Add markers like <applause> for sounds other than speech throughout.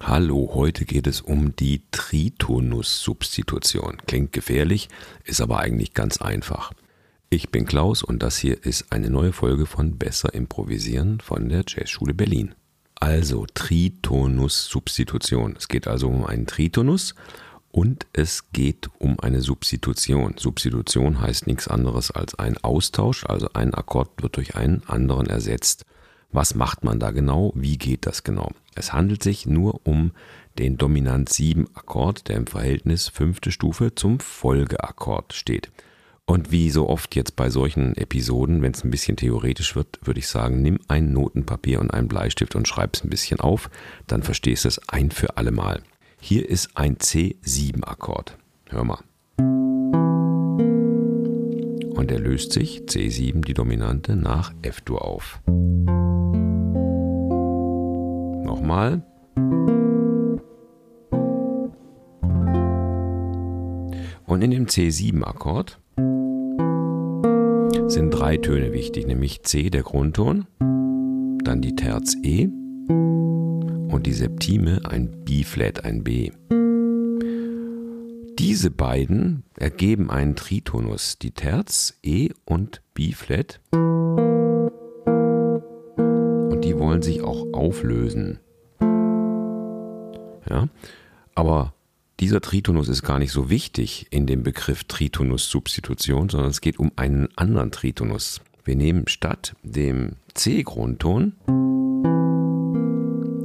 Hallo, heute geht es um die Tritonus-Substitution. Klingt gefährlich, ist aber eigentlich ganz einfach. Ich bin Klaus und das hier ist eine neue Folge von Besser Improvisieren von der Jazzschule Berlin. Also Tritonus-Substitution. Es geht also um einen Tritonus und es geht um eine Substitution. Substitution heißt nichts anderes als ein Austausch, also ein Akkord wird durch einen anderen ersetzt. Was macht man da genau? Wie geht das genau? Es handelt sich nur um den Dominant 7 Akkord, der im Verhältnis fünfte Stufe zum Folgeakkord steht. Und wie so oft jetzt bei solchen Episoden, wenn es ein bisschen theoretisch wird, würde ich sagen, nimm ein Notenpapier und einen Bleistift und schreib es ein bisschen auf, dann verstehst du es ein für alle Mal. Hier ist ein C7-Akkord. Hör mal. Und er löst sich, C7, die Dominante, nach F-Dur auf nochmal. Und in dem C7-Akkord sind drei Töne wichtig, nämlich C, der Grundton, dann die Terz E und die Septime, ein B-Flat, ein B. Diese beiden ergeben einen Tritonus, die Terz, E und B-Flat. Und die wollen sich auch auflösen. Ja? Aber dieser Tritonus ist gar nicht so wichtig in dem Begriff Tritonus-Substitution, sondern es geht um einen anderen Tritonus. Wir nehmen statt dem C-Grundton,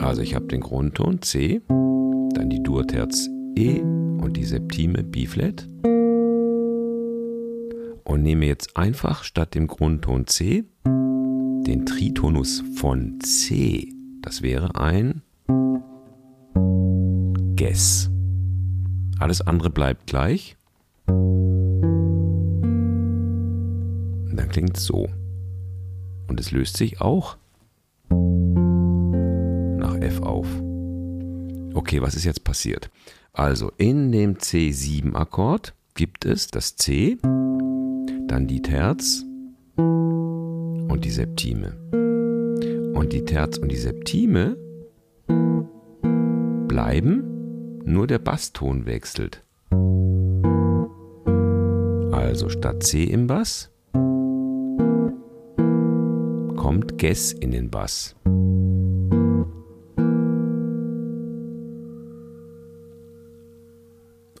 also ich habe den Grundton C, dann die Durterz E und die Septime B-Flat und nehme jetzt einfach statt dem Grundton C den Tritonus von C. Das wäre ein Guess. Alles andere bleibt gleich. Und dann klingt es so. Und es löst sich auch nach F auf. Okay, was ist jetzt passiert? Also in dem C7-Akkord gibt es das C, dann die Terz und die Septime. Und die Terz und die Septime bleiben nur der Basston wechselt. Also statt C im Bass kommt Gess in den Bass.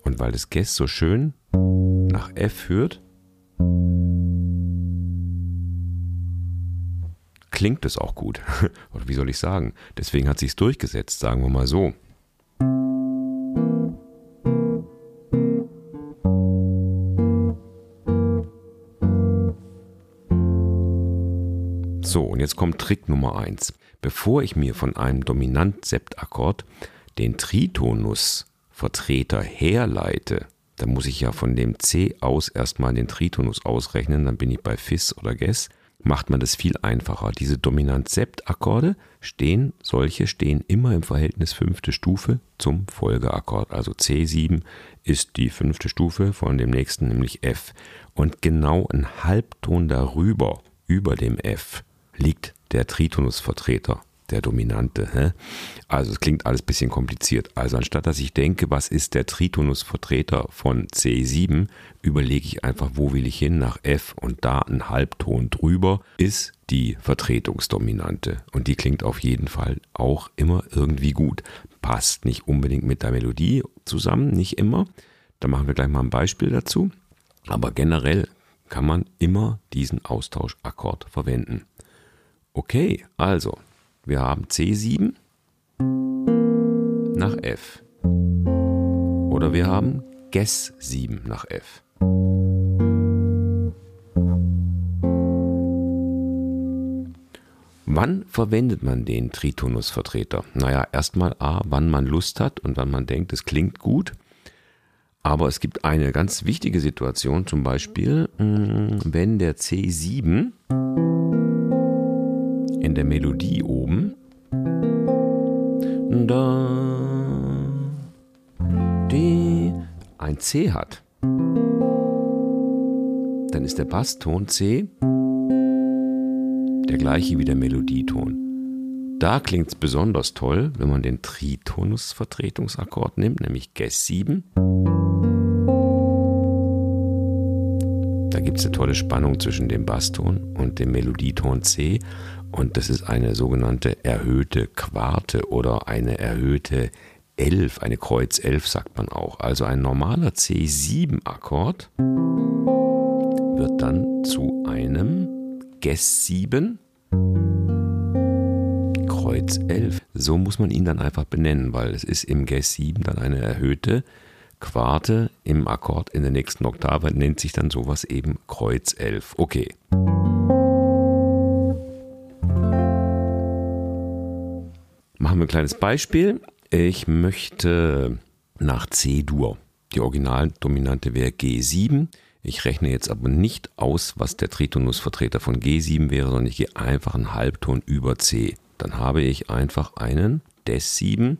Und weil das Gess so schön nach F führt, klingt es auch gut. <laughs> Oder wie soll ich sagen? Deswegen hat sich's durchgesetzt, sagen wir mal so. So, und jetzt kommt Trick Nummer 1. Bevor ich mir von einem Dominant-Septakkord den Tritonus-Vertreter herleite, dann muss ich ja von dem C aus erstmal den Tritonus ausrechnen, dann bin ich bei Fis oder Gess, macht man das viel einfacher. Diese Dominant-Sept-Akkorde stehen, solche stehen immer im Verhältnis fünfte Stufe zum Folgeakkord. Also C7 ist die fünfte Stufe von dem nächsten, nämlich F. Und genau ein Halbton darüber, über dem F, liegt der Tritonusvertreter, der Dominante. Hä? Also es klingt alles ein bisschen kompliziert. Also anstatt dass ich denke, was ist der Tritonusvertreter von C7, überlege ich einfach, wo will ich hin nach F und da ein Halbton drüber ist die Vertretungsdominante. Und die klingt auf jeden Fall auch immer irgendwie gut. Passt nicht unbedingt mit der Melodie zusammen, nicht immer. Da machen wir gleich mal ein Beispiel dazu. Aber generell kann man immer diesen Austauschakkord verwenden. Okay, also, wir haben C7 nach F. Oder wir haben Guess 7 nach F. Wann verwendet man den Tritonusvertreter? Naja, erstmal A, wann man Lust hat und wann man denkt, es klingt gut. Aber es gibt eine ganz wichtige Situation, zum Beispiel, mm, wenn der C7 in der Melodie oben. Da, die, ein C hat. Dann ist der Basston C der gleiche wie der Melodieton. Da klingt es besonders toll, wenn man den Tritonus-Vertretungsakkord nimmt, nämlich Ges 7. gibt es eine tolle Spannung zwischen dem Basston und dem Melodieton C und das ist eine sogenannte erhöhte Quarte oder eine erhöhte 11, eine Kreuz 11 sagt man auch. Also ein normaler C7-Akkord wird dann zu einem Ges 7 Kreuz 11. So muss man ihn dann einfach benennen, weil es ist im Ges 7 dann eine erhöhte Quarte im Akkord in der nächsten Oktave, nennt sich dann sowas eben Kreuz 11. Okay. Machen wir ein kleines Beispiel. Ich möchte nach C-Dur. Die Originaldominante wäre G7. Ich rechne jetzt aber nicht aus, was der Tritonusvertreter von G7 wäre, sondern ich gehe einfach einen Halbton über C. Dann habe ich einfach einen Des7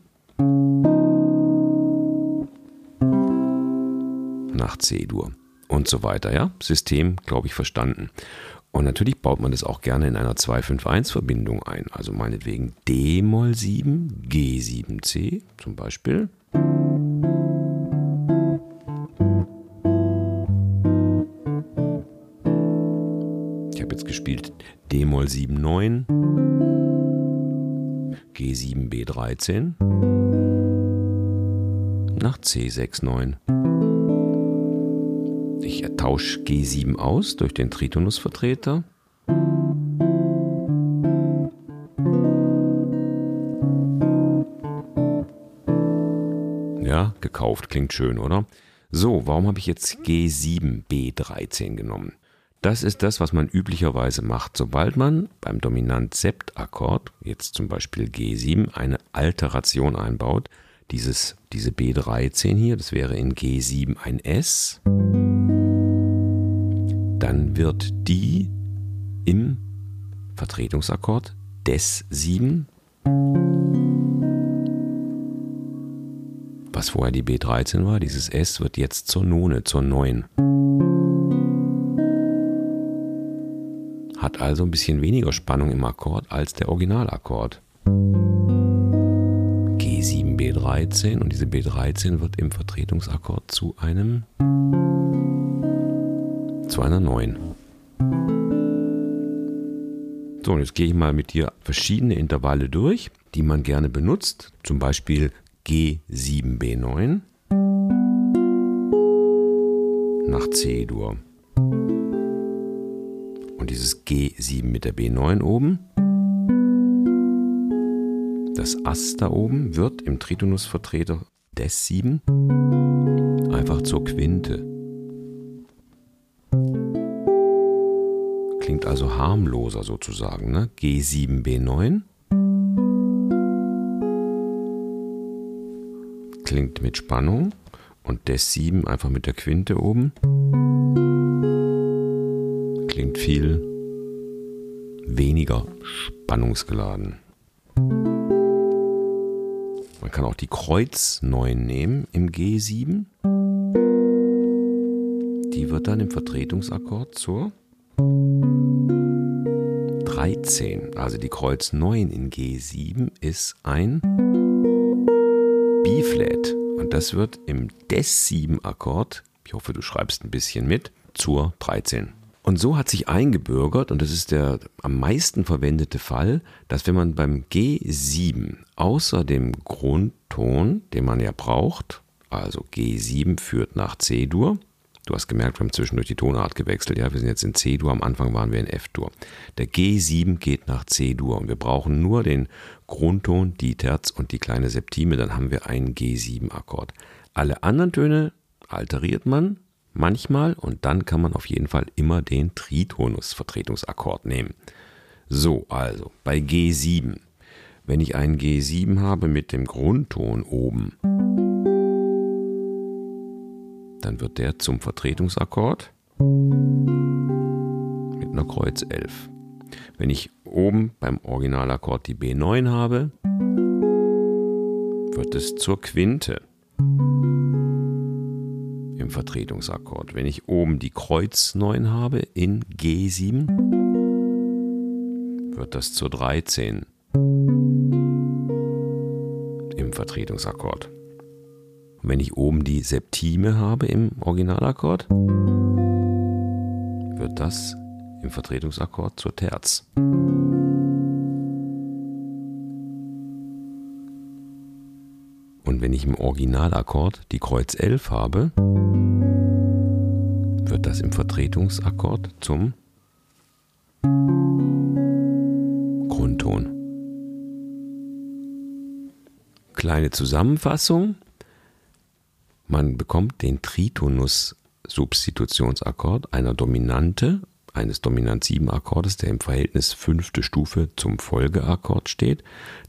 nach C-Dur und so weiter. Ja, System, glaube ich, verstanden. Und natürlich baut man das auch gerne in einer 2-5-1-Verbindung ein. Also meinetwegen D-Moll 7, G7C zum Beispiel. gespielt D-Moll 7, 9, G7, B13, nach C6, 9. Ich tausche G7 aus durch den Tritonusvertreter. Ja, gekauft, klingt schön, oder? So, warum habe ich jetzt G7, B13 genommen? Das ist das, was man üblicherweise macht. Sobald man beim Dominant-Sept-Akkord, jetzt zum Beispiel G7, eine Alteration einbaut, dieses, diese B13 hier, das wäre in G7 ein S, dann wird die im Vertretungsakkord des 7, was vorher die B13 war, dieses S wird jetzt zur None, zur 9. hat also ein bisschen weniger Spannung im Akkord als der Originalakkord. G7, B13 und diese B13 wird im Vertretungsakkord zu einem zu einer 9. So, und jetzt gehe ich mal mit dir verschiedene Intervalle durch, die man gerne benutzt. Zum Beispiel G7B9 nach C-Dur. Und dieses G7 mit der B9 oben. Das Ass da oben wird im Tritonusvertreter des 7 einfach zur Quinte. Klingt also harmloser sozusagen. Ne? G7, B9. Klingt mit Spannung. Und des 7 einfach mit der Quinte oben klingt viel weniger spannungsgeladen. Man kann auch die Kreuz 9 nehmen im G7. Die wird dann im Vertretungsakkord zur 13. Also die Kreuz 9 in G7 ist ein B-Flat. Und das wird im Des-7-Akkord, ich hoffe, du schreibst ein bisschen mit, zur 13. Und so hat sich eingebürgert, und das ist der am meisten verwendete Fall, dass wenn man beim G7 außer dem Grundton, den man ja braucht, also G7 führt nach C-Dur, du hast gemerkt, wir haben zwischendurch die Tonart gewechselt, ja, wir sind jetzt in C-Dur, am Anfang waren wir in F-Dur. Der G7 geht nach C-Dur und wir brauchen nur den Grundton, die Terz und die kleine Septime, dann haben wir einen G7-Akkord. Alle anderen Töne alteriert man, manchmal und dann kann man auf jeden Fall immer den Tritonus-Vertretungsakkord nehmen. So, also bei G7. Wenn ich einen G7 habe mit dem Grundton oben, dann wird der zum Vertretungsakkord mit einer Kreuz 11. Wenn ich oben beim Originalakkord die B9 habe, wird es zur Quinte im Vertretungsakkord. Wenn ich oben die Kreuz 9 habe in G7, wird das zur 13. Vertretungsakkord. Und wenn ich oben die Septime habe im Originalakkord, wird das im Vertretungsakkord zur Terz. Und wenn ich im Originalakkord die Kreuz 11 habe, wird das im Vertretungsakkord zum Grundton. Kleine Zusammenfassung. Man bekommt den Tritonus-Substitutionsakkord einer Dominante, eines Dominant-7-Akkordes, der im Verhältnis fünfte Stufe zum Folgeakkord steht,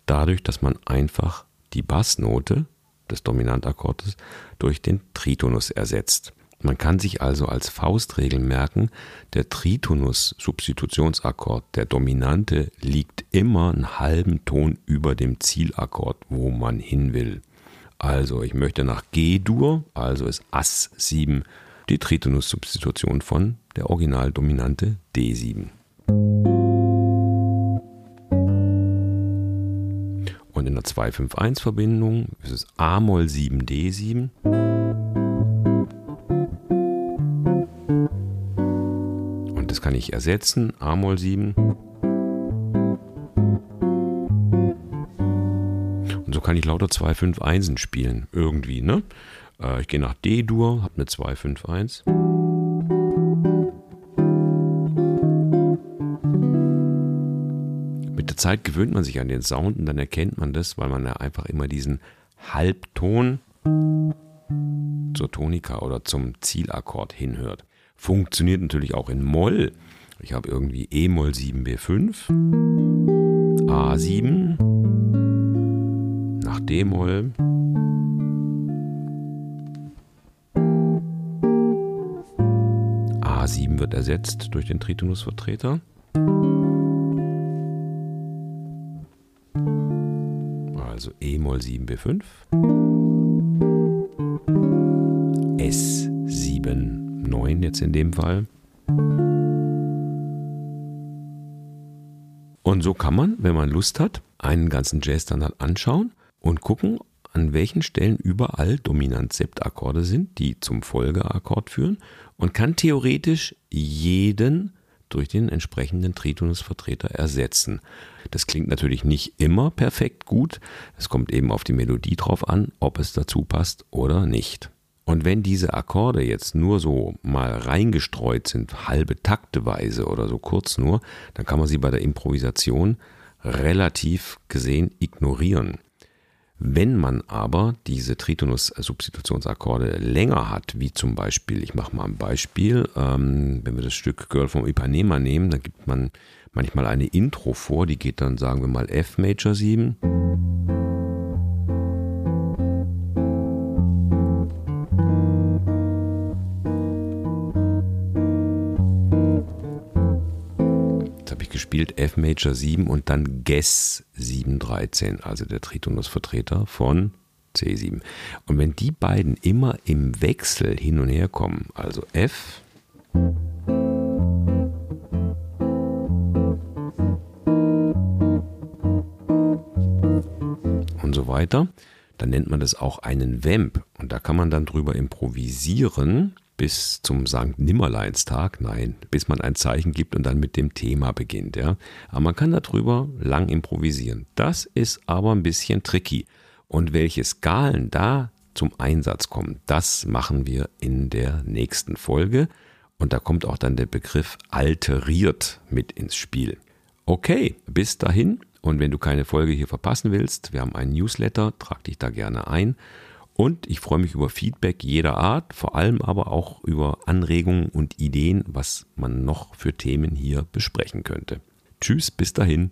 dadurch, dass man einfach die Bassnote des Dominantakkordes durch den Tritonus ersetzt. Man kann sich also als Faustregel merken, der Tritonus-Substitutionsakkord, der Dominante, liegt immer einen halben Ton über dem Zielakkord, wo man hin will. Also ich möchte nach G-Dur, also ist Ass 7 die Tritonus-Substitution von der Originaldominante D7. Und in der 2-5-1-Verbindung ist es A-Moll 7 D7. Und das kann ich ersetzen, A-Moll 7. kann ich lauter 2-5-1 spielen, irgendwie, ne? Äh, ich gehe nach D-Dur, habe eine 2-5-1. der Zeit gewöhnt man sich an den Sound und dann erkennt man das, weil man ja einfach immer diesen Halbton zur Tonika oder zum Zielakkord hinhört. Funktioniert natürlich auch in Moll. Ich habe irgendwie E-Moll 7B5, A7, nach D-Moll. A7 wird ersetzt durch den Tritonusvertreter. also E-Moll 7b5, S7 9 jetzt in dem Fall. Und so kann man, wenn man Lust hat, einen ganzen Jazz-Standard anschauen und gucken, an welchen Stellen überall Dominant-Sept-Akkorde sind, die zum Folgeakkord führen und kann theoretisch jeden durch den entsprechenden Tritonusvertreter ersetzen. Das klingt natürlich nicht immer perfekt gut. Es kommt eben auf die Melodie drauf an, ob es dazu passt oder nicht. Und wenn diese Akkorde jetzt nur so mal reingestreut sind, halbe Takteweise oder so kurz nur, dann kann man sie bei der Improvisation relativ gesehen ignorieren. Wenn man aber diese Tritonus-Substitutionsakkorde länger hat, wie zum Beispiel, ich mache mal ein Beispiel, ähm, wenn wir das Stück Girl from Ipanema nehmen, dann gibt man manchmal eine Intro vor, die geht dann, sagen wir mal, F Major 7. gespielt F Major 7 und dann Guess 713, also der Tritonusvertreter von C7. Und wenn die beiden immer im Wechsel hin und her kommen, also F und so weiter, dann nennt man das auch einen Vamp. Und da kann man dann drüber improvisieren bis zum Sankt Nimmerleinstag, nein, bis man ein Zeichen gibt und dann mit dem Thema beginnt, ja. Aber man kann darüber lang improvisieren. Das ist aber ein bisschen tricky. Und welche Skalen da zum Einsatz kommen, das machen wir in der nächsten Folge. Und da kommt auch dann der Begriff alteriert mit ins Spiel. Okay, bis dahin. Und wenn du keine Folge hier verpassen willst, wir haben einen Newsletter, trag dich da gerne ein. Und ich freue mich über Feedback jeder Art, vor allem aber auch über Anregungen und Ideen, was man noch für Themen hier besprechen könnte. Tschüss, bis dahin.